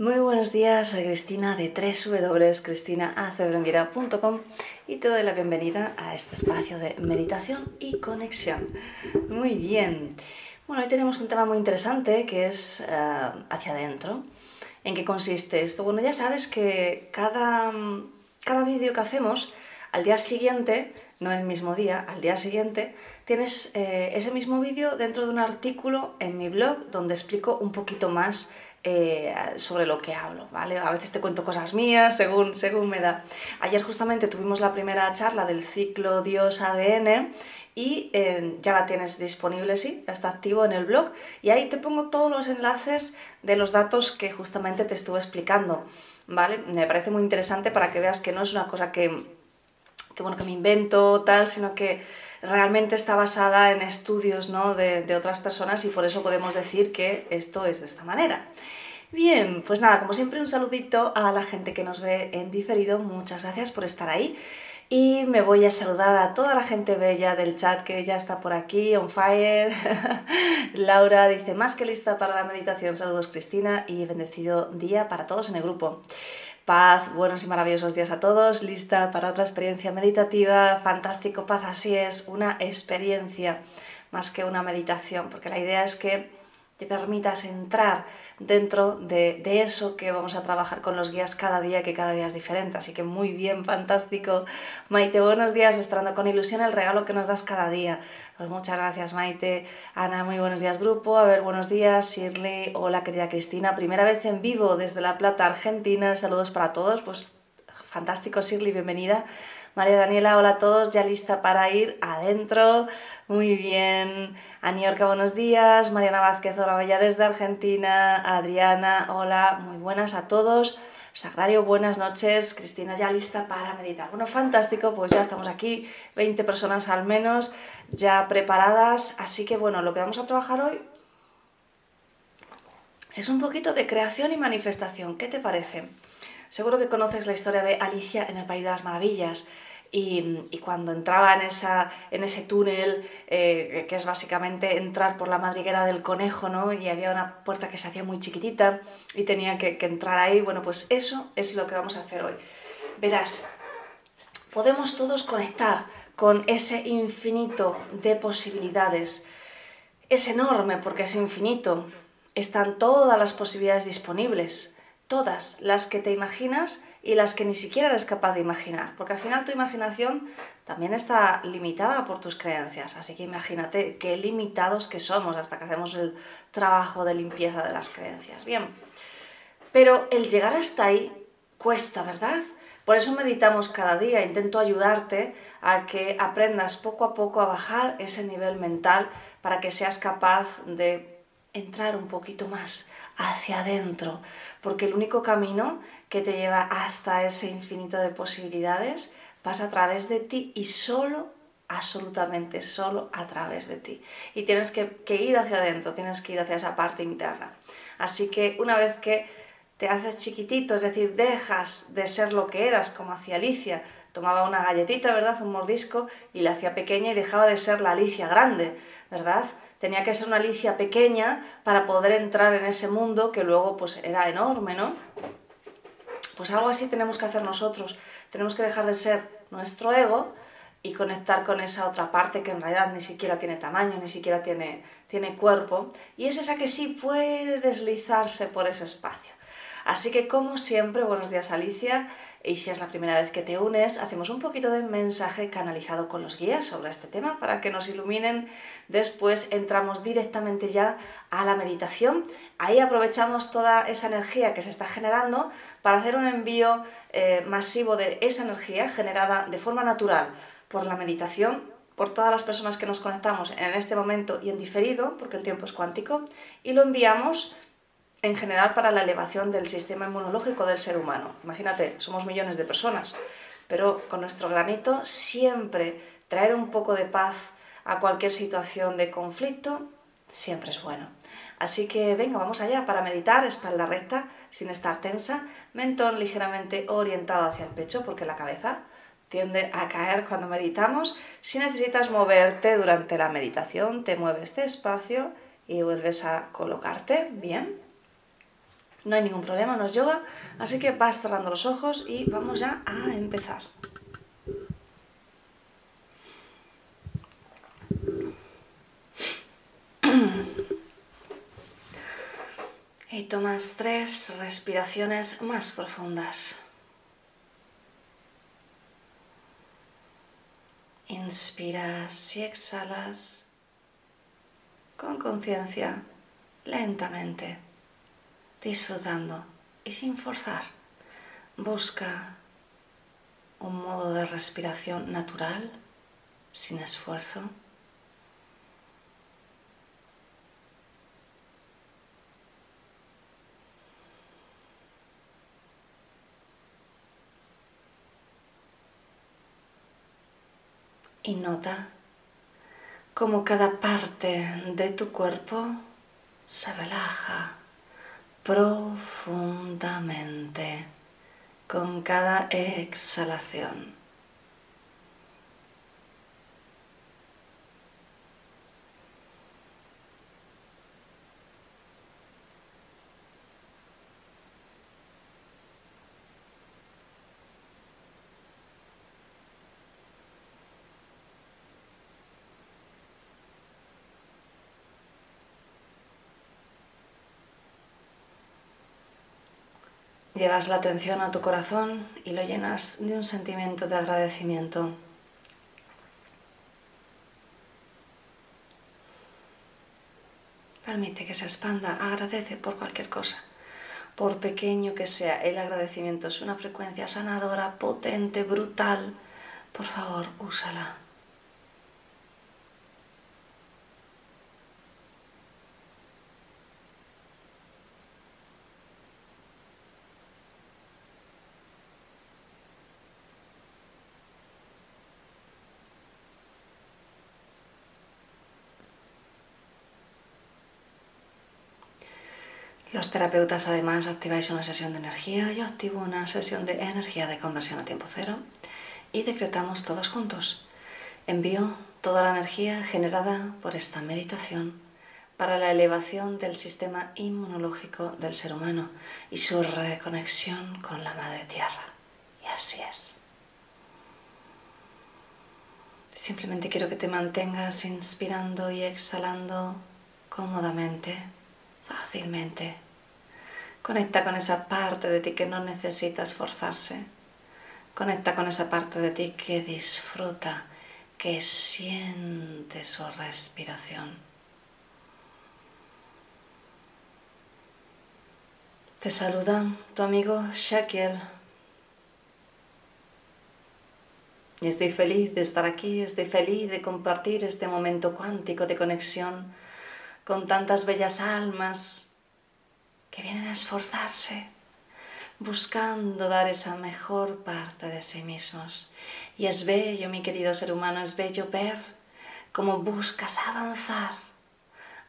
Muy buenos días, soy Cristina de www.cristinaacebrunguera.com y te doy la bienvenida a este espacio de meditación y conexión. Muy bien. Bueno, hoy tenemos un tema muy interesante que es eh, hacia adentro. ¿En qué consiste esto? Bueno, ya sabes que cada, cada vídeo que hacemos al día siguiente, no el mismo día, al día siguiente, tienes eh, ese mismo vídeo dentro de un artículo en mi blog donde explico un poquito más eh, sobre lo que hablo, ¿vale? A veces te cuento cosas mías según, según me da. Ayer justamente tuvimos la primera charla del ciclo Dios ADN y eh, ya la tienes disponible, sí, está activo en el blog y ahí te pongo todos los enlaces de los datos que justamente te estuve explicando, ¿vale? Me parece muy interesante para que veas que no es una cosa que que bueno, que me invento, tal, sino que realmente está basada en estudios ¿no? de, de otras personas y por eso podemos decir que esto es de esta manera. Bien, pues nada, como siempre un saludito a la gente que nos ve en diferido, muchas gracias por estar ahí. Y me voy a saludar a toda la gente bella del chat que ya está por aquí, on fire. Laura dice, más que lista para la meditación. Saludos Cristina y bendecido día para todos en el grupo. Paz, buenos y maravillosos días a todos, lista para otra experiencia meditativa, fantástico, paz, así es, una experiencia más que una meditación, porque la idea es que te permitas entrar dentro de, eso que vamos a trabajar con los guías cada día, que cada día es diferente. Así que muy bien, fantástico. Maite, buenos días, esperando con ilusión el regalo que nos das cada día. Pues muchas gracias, Maite. Ana, muy buenos días, grupo. A ver, buenos días, Shirley. Hola, querida Cristina. Primera vez en vivo desde La Plata, Argentina. Saludos para todos. Pues fantástico, Shirley, bienvenida. María Daniela, hola a todos, ya lista para ir adentro. Muy bien. Aniorca, buenos días. Mariana Vázquez, hola, bella desde Argentina. Adriana, hola, muy buenas a todos. Sagrario, buenas noches. Cristina, ya lista para meditar. Bueno, fantástico, pues ya estamos aquí, 20 personas al menos, ya preparadas. Así que bueno, lo que vamos a trabajar hoy es un poquito de creación y manifestación. ¿Qué te parece? Seguro que conoces la historia de Alicia en el País de las Maravillas. Y, cuando entraba en, esa, en ese túnel, eh, que es básicamente entrar por la madriguera del conejo, ¿no? Y había una puerta que se hacía muy chiquitita y tenía que, que entrar ahí. Bueno, pues eso es lo que vamos a hacer hoy. Verás, podemos todos conectar con ese infinito de posibilidades. Es enorme porque es infinito. Están todas las posibilidades disponibles todas las que te imaginas y las que ni siquiera eres capaz de imaginar, porque al final tu imaginación también está limitada por tus creencias, así que imagínate qué limitados que somos hasta que hacemos el trabajo de limpieza de las creencias. Bien, pero el llegar hasta ahí cuesta, ¿verdad? Por eso meditamos cada día, intento ayudarte a que aprendas poco a poco a bajar ese nivel mental para que seas capaz de entrar un poquito más hacia adentro, porque el único camino que te lleva hasta ese infinito de posibilidades pasa a través de ti y solo, absolutamente solo a través de ti. Y tienes que, ir hacia adentro, tienes que ir hacia esa parte interna. Así que una vez que te haces chiquitito, es decir, dejas de ser lo que eras, como hacía Alicia, tomaba una galletita, ¿verdad? Un mordisco y la hacía pequeña y dejaba de ser la Alicia grande, ¿verdad? Tenía que ser una Alicia pequeña para poder entrar en ese mundo que luego pues era enorme, ¿no? Pues algo así tenemos que hacer nosotros. Tenemos que dejar de ser nuestro ego y conectar con esa otra parte que en realidad ni siquiera tiene tamaño, ni siquiera tiene, tiene cuerpo, y es esa que sí puede deslizarse por ese espacio. Así que como siempre, buenos días Alicia. Y si es la primera vez que te unes, hacemos un poquito de mensaje canalizado con los guías sobre este tema para que nos iluminen. Después entramos directamente ya a la meditación. Ahí aprovechamos toda esa energía que se está generando para hacer un envío eh, masivo de esa energía generada de forma natural por la meditación, por todas las personas que nos conectamos en este momento y en diferido, porque el tiempo es cuántico, y lo enviamos en general para la elevación del sistema inmunológico del ser humano. Imagínate, somos millones de personas, pero con nuestro granito siempre traer un poco de paz a cualquier situación de conflicto siempre es bueno. Así que venga, vamos allá para meditar, espalda recta, sin estar tensa, mentón ligeramente orientado hacia el pecho, porque la cabeza tiende a caer cuando meditamos. Si necesitas moverte durante la meditación, te mueves despacio y vuelves a colocarte bien. No hay ningún problema, no es yoga, así que vas cerrando los ojos y vamos ya a empezar. Y tomas tres respiraciones más profundas. Inspiras y exhalas con conciencia, lentamente disfrutando y sin forzar. Busca un modo de respiración natural, sin esfuerzo. Y nota cómo cada parte de tu cuerpo se relaja profundamente con cada exhalación. Llevas la atención a tu corazón y lo llenas de un sentimiento de agradecimiento. Permite que se expanda, agradece por cualquier cosa. Por pequeño que sea, el agradecimiento es una frecuencia sanadora, potente, brutal. Por favor, úsala. Terapeutas además activáis una sesión de energía, yo activo una sesión de energía de conversión a tiempo cero y decretamos todos juntos. Envío toda la energía generada por esta meditación para la elevación del sistema inmunológico del ser humano y su reconexión con la Madre Tierra. Y así es. Simplemente quiero que te mantengas inspirando y exhalando cómodamente fácilmente. Conecta con esa parte de ti que no necesita esforzarse. Conecta con esa parte de ti que disfruta, que siente su respiración. Te saluda tu amigo Shakiel. Y estoy feliz de estar aquí, estoy feliz de compartir este momento cuántico de conexión con tantas bellas almas que vienen a esforzarse, buscando dar esa mejor parte de sí mismos. Y es bello, mi querido ser humano, es bello ver cómo buscas avanzar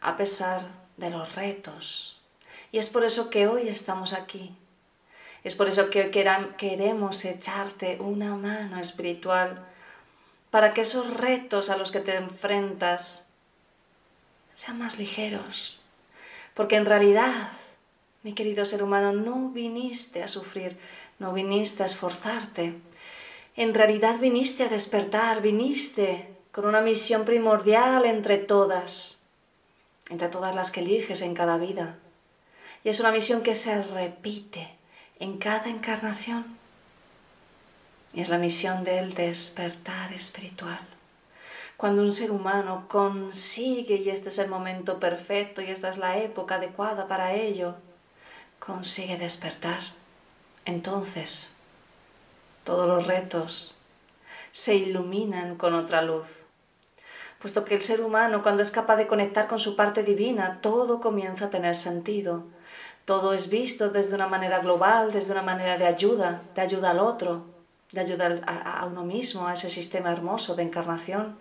a pesar de los retos. Y es por eso que hoy estamos aquí. Es por eso que hoy queremos echarte una mano espiritual para que esos retos a los que te enfrentas sean más ligeros. Porque en realidad, mi querido ser humano, no viniste a sufrir, no viniste a esforzarte. En realidad viniste a despertar, viniste con una misión primordial entre todas, entre todas las que eliges en cada vida. Y es una misión que se repite en cada encarnación. Y es la misión del despertar espiritual. Cuando un ser humano consigue, y este es el momento perfecto y esta es la época adecuada para ello, consigue despertar, entonces todos los retos se iluminan con otra luz. Puesto que el ser humano, cuando es capaz de conectar con su parte divina, todo comienza a tener sentido. Todo es visto desde una manera global, desde una manera de ayuda, de ayuda al otro, de ayuda a, uno mismo, a ese sistema hermoso de encarnación.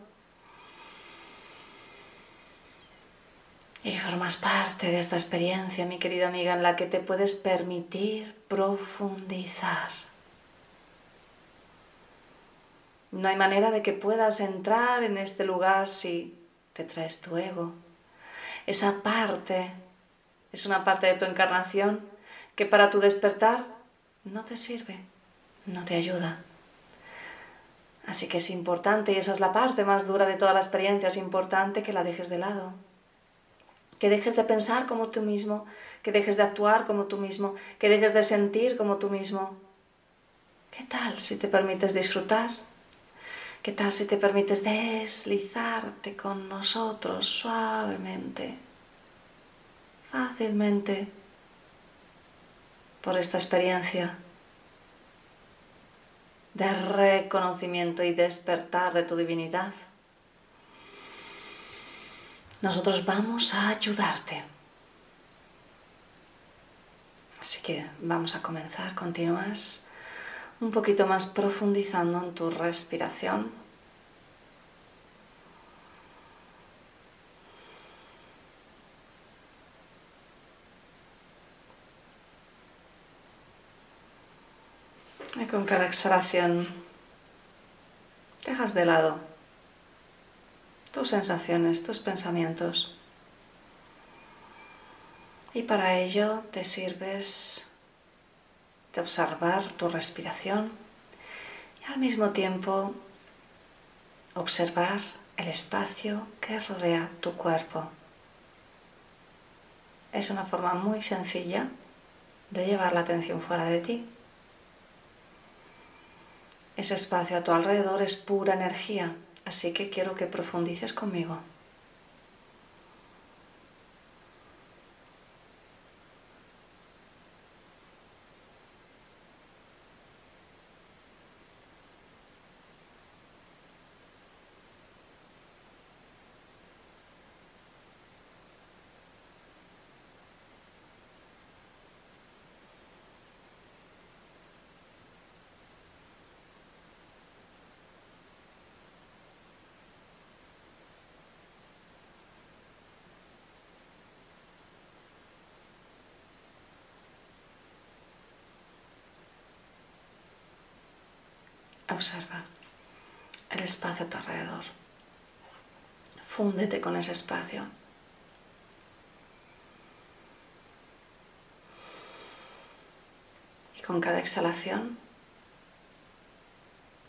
Formas parte de esta experiencia, mi querida amiga, en la que te puedes permitir profundizar. No hay manera de que puedas entrar en este lugar si te traes tu ego. Esa parte es una parte de tu encarnación que para tu despertar no te sirve, no te ayuda. Así que es importante, y esa es la parte más dura de toda la experiencia, es importante que la dejes de lado. Que dejes de pensar como tú mismo, que dejes de actuar como tú mismo, que dejes de sentir como tú mismo. ¿Qué tal si te permites disfrutar ¿Qué tal si te permites deslizarte con nosotros suavemente, fácilmente, por esta experiencia de reconocimiento y despertar de tu divinidad? Nosotros vamos a ayudarte. Así que vamos a comenzar, continúas un poquito más profundizando en tu respiración. Y con cada exhalación dejas de lado tus sensaciones, tus pensamientos. Y para ello te sirves de observar tu respiración y al mismo tiempo observar el espacio que rodea tu cuerpo. Es una forma muy sencilla de llevar la atención fuera de ti. Ese espacio a tu alrededor es pura energía, así que quiero que profundices conmigo. Observa el espacio a tu alrededor. Fúndete con ese espacio. Y con cada exhalación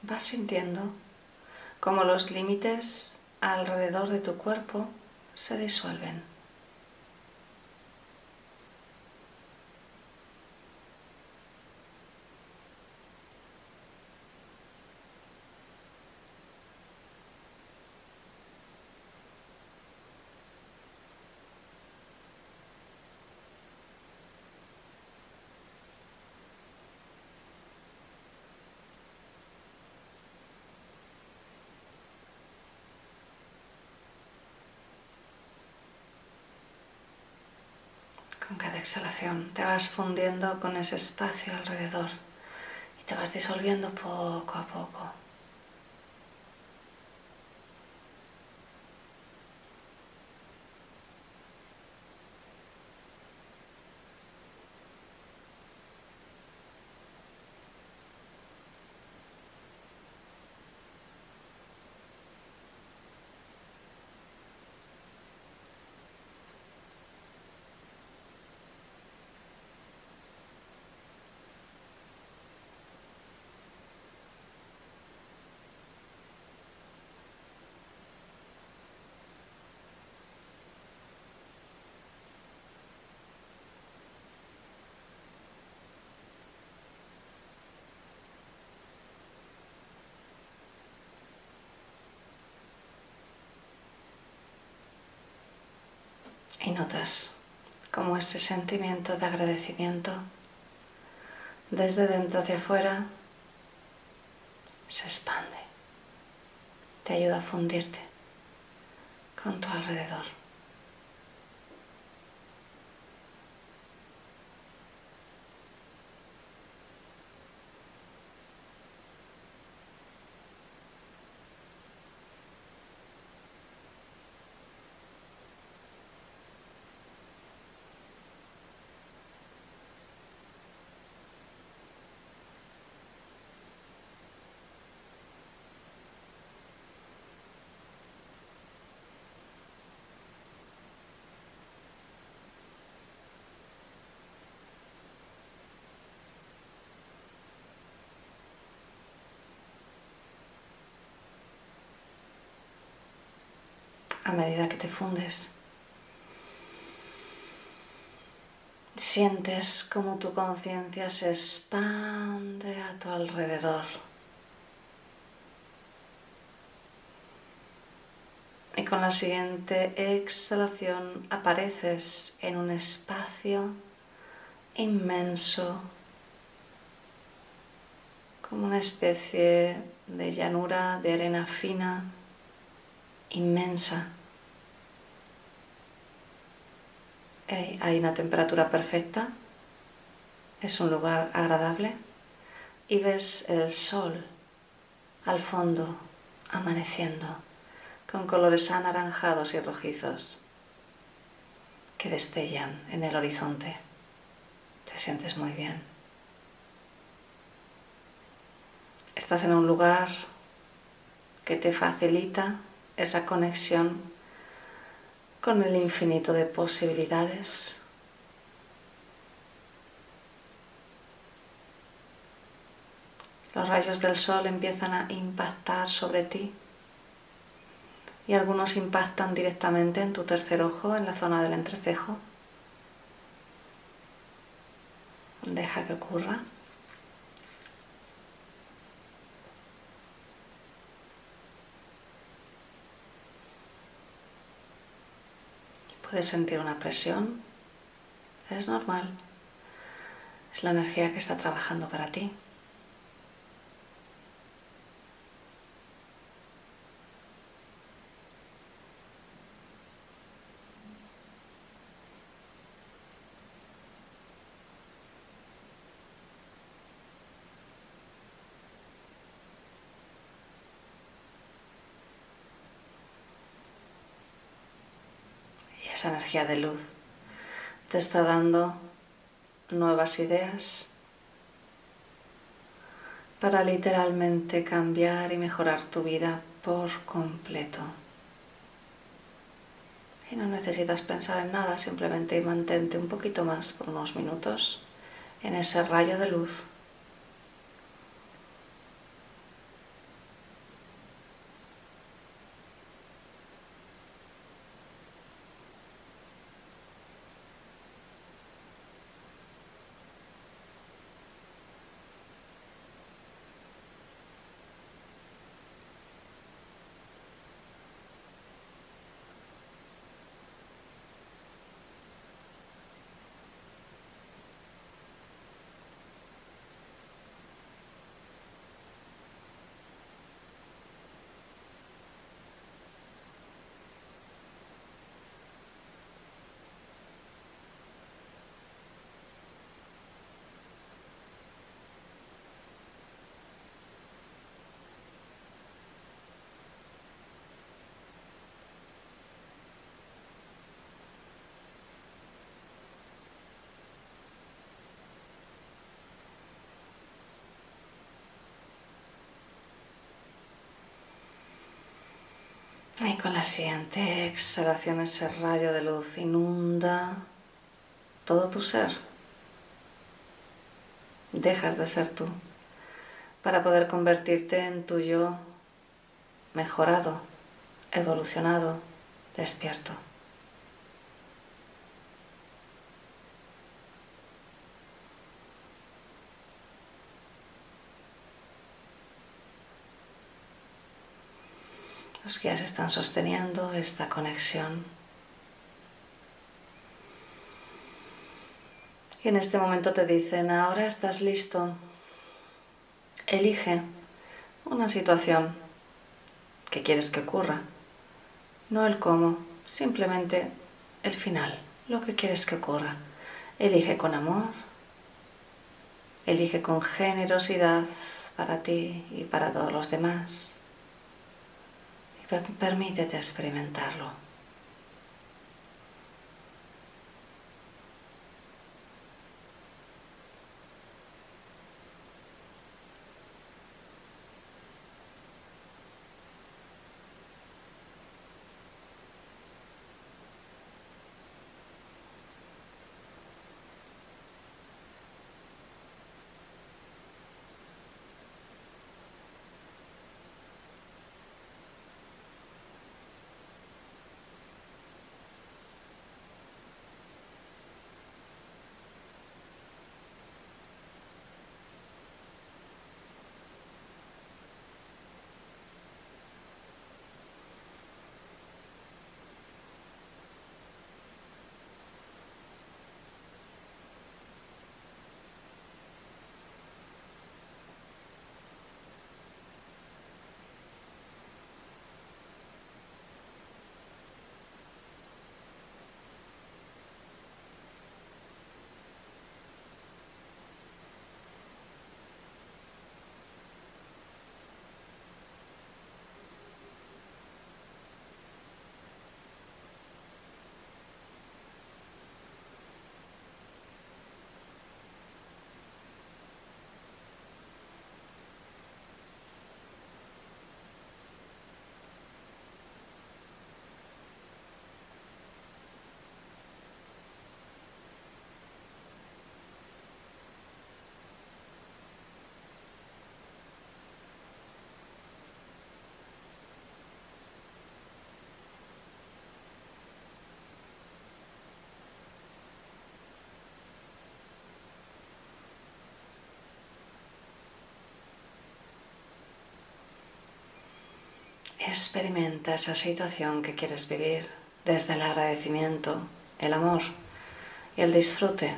vas sintiendo cómo los límites alrededor de tu cuerpo se disuelven. Con cada exhalación te vas fundiendo con ese espacio alrededor y te vas disolviendo poco a poco. Y notas cómo ese sentimiento de agradecimiento desde dentro hacia afuera se expande. Te ayuda a fundirte con tu alrededor. A medida que te fundes. Sientes como tu conciencia se expande a tu alrededor. Y con la siguiente exhalación apareces en un espacio inmenso, como una especie de llanura de arena fina inmensa. Hay una temperatura perfecta, es un lugar agradable y ves el sol al fondo amaneciendo con colores anaranjados y rojizos que destellan en el horizonte. Te sientes muy bien. Estás en un lugar que te facilita esa conexión con el infinito de posibilidades. Los rayos del sol empiezan a impactar sobre ti y algunos impactan directamente en tu tercer ojo, en la zona del entrecejo. Deja que ocurra. Puedes sentir una presión. Es normal. Es la energía que está trabajando para ti. esa de luz te está dando nuevas ideas para literalmente cambiar y mejorar tu vida por completo. Y no necesitas pensar en nada, simplemente mantente un poquito más por unos minutos en ese rayo de luz Y con la siguiente exhalación ese rayo de luz inunda todo tu ser. Dejas de ser tú para poder convertirte en tu yo mejorado, evolucionado, despierto. Los guías están sosteniendo esta conexión Y en este momento te dicen, ahora estás listo. Elige una situación que quieres que ocurra. No el cómo, simplemente el final, lo que quieres que ocurra. Elige con amor, elige con generosidad para ti y para todos los demás. Permítete experimentarlo. Experimenta esa situación que quieres vivir desde el agradecimiento, el amor y el disfrute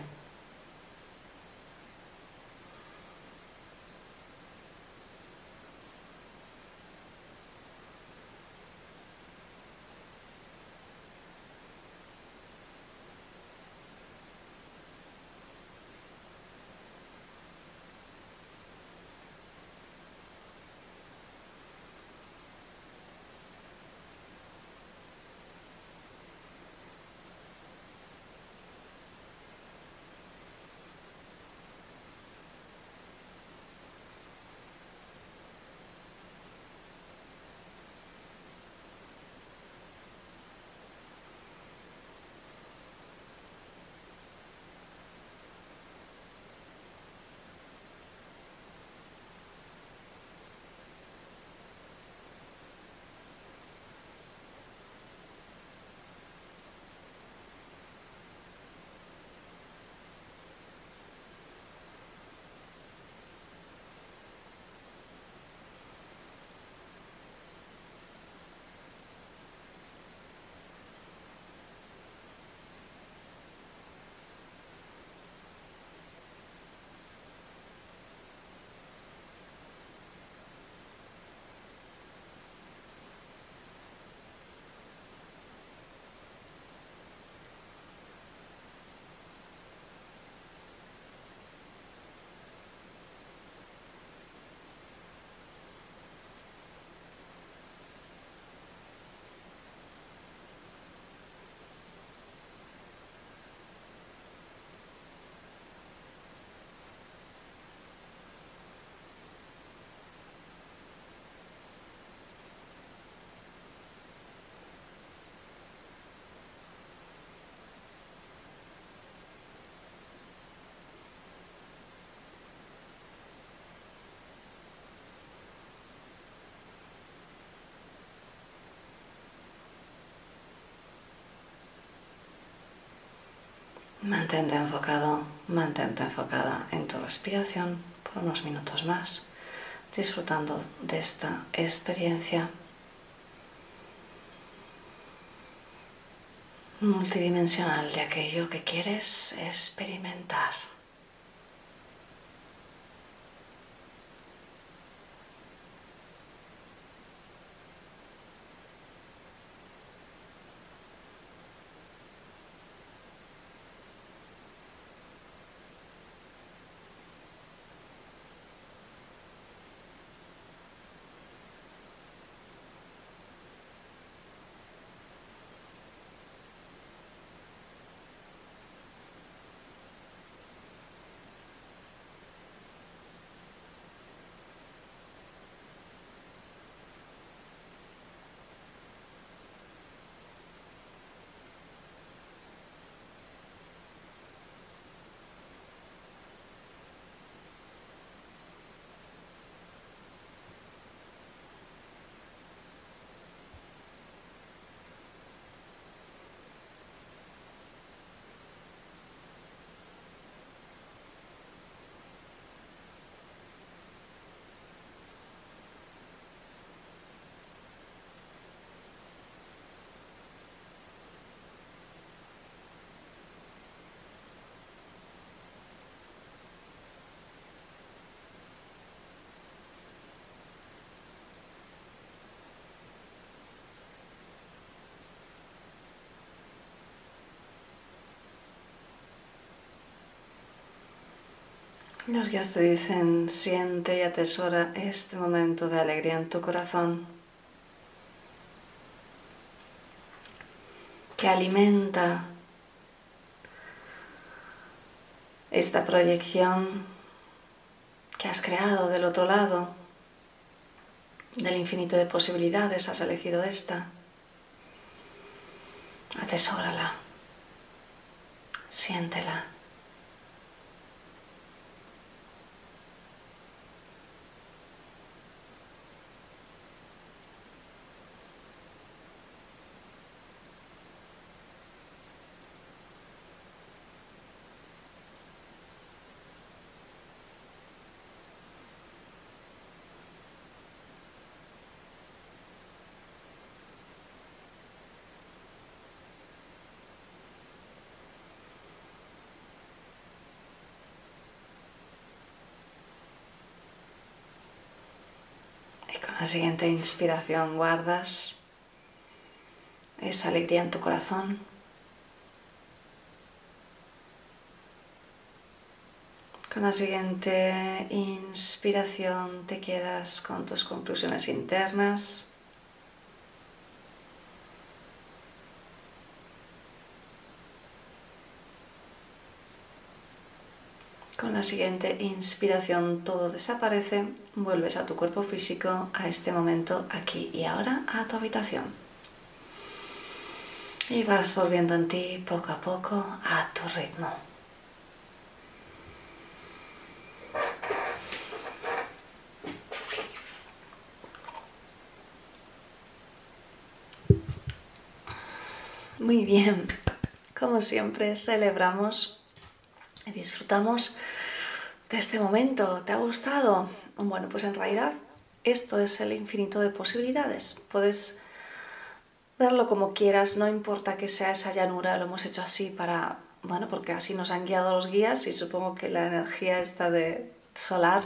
Mantente enfocado, mantente enfocada en tu respiración por unos minutos más, disfrutando de esta experiencia. multidimensional de aquello que quieres experimentar. Los guías te dicen, siente y atesora este momento de alegría en tu corazón, que alimenta esta proyección que has creado del otro lado, del infinito de posibilidades, has elegido esta. Atesórala, siéntela. La siguiente inspiración guardas esa alegría en tu corazón. Con la siguiente inspiración te quedas con tus conclusiones internas. La siguiente inspiración todo desaparece, vuelves a tu cuerpo físico, a este momento aquí y ahora, a tu habitación. Y vas volviendo en ti poco a poco a tu ritmo. Muy bien, como siempre celebramos y disfrutamos este momento. ¿Te ha gustado? Bueno, pues en realidad esto es el infinito de posibilidades. Puedes verlo como quieras, no importa que sea esa llanura, lo hemos hecho así para, bueno, porque así nos han guiado los guías y supongo que la energía esta de solar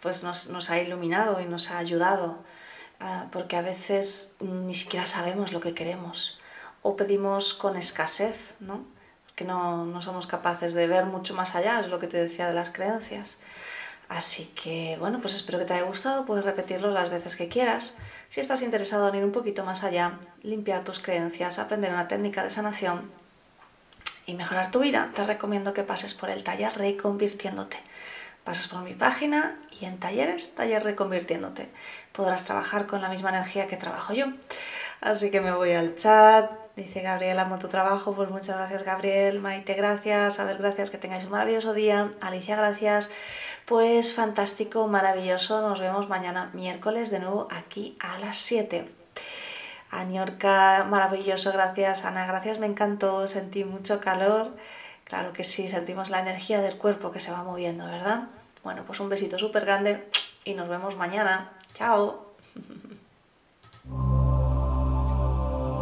pues nos, nos ha iluminado y nos ha ayudado, ah, porque a veces ni siquiera sabemos lo que queremos o pedimos con escasez, ¿no? Que no, no somos capaces de ver mucho más allá, es lo que te decía de las creencias. Así que, bueno, pues espero que te haya gustado, puedes repetirlo las veces que quieras. Si estás interesado en ir un poquito más allá, limpiar tus creencias, aprender una técnica de sanación y mejorar tu vida, te recomiendo que pases por el taller Reconvirtiéndote. Pasas por mi página y en talleres, taller Reconvirtiéndote. Podrás trabajar con la misma energía que trabajo yo. Así que me voy al chat, Dice Gabriel, amo tu trabajo. Pues muchas gracias, Gabriel. Maite, gracias. A ver, gracias. Que tengáis un maravilloso día. Alicia, gracias. Pues fantástico, maravilloso. Nos vemos mañana miércoles de nuevo aquí a las 7. Aniorca, maravilloso. Gracias, Ana. Gracias, me encantó. Sentí mucho calor. Claro que sí, sentimos la energía del cuerpo que se va moviendo, ¿verdad? Bueno, pues un besito súper grande y nos vemos mañana. Chao.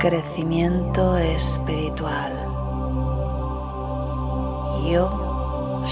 Crecimiento espiritual. Yo